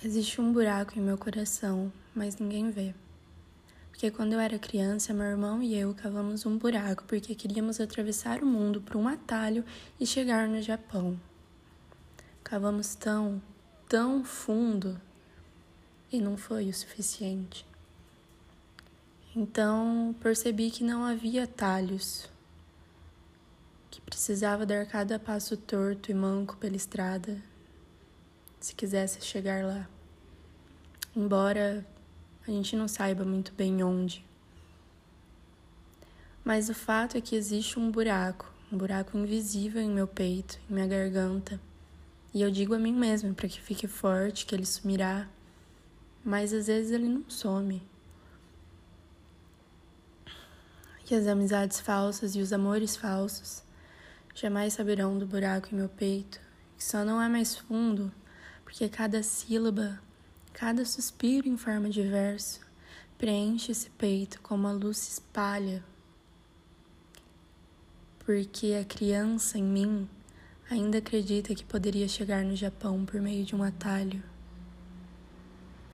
Existe um buraco em meu coração, mas ninguém vê. Porque quando eu era criança, meu irmão e eu cavamos um buraco porque queríamos atravessar o mundo por um atalho e chegar no Japão. Cavamos tão, tão fundo e não foi o suficiente. Então percebi que não havia atalhos, que precisava dar cada passo torto e manco pela estrada se quisesse chegar lá. Embora a gente não saiba muito bem onde. Mas o fato é que existe um buraco, um buraco invisível em meu peito, em minha garganta. E eu digo a mim mesma para que fique forte, que ele sumirá. Mas às vezes ele não some. E as amizades falsas e os amores falsos jamais saberão do buraco em meu peito, que só não é mais fundo porque cada sílaba, cada suspiro em forma de verso preenche esse peito como a luz se espalha. Porque a criança em mim ainda acredita que poderia chegar no Japão por meio de um atalho.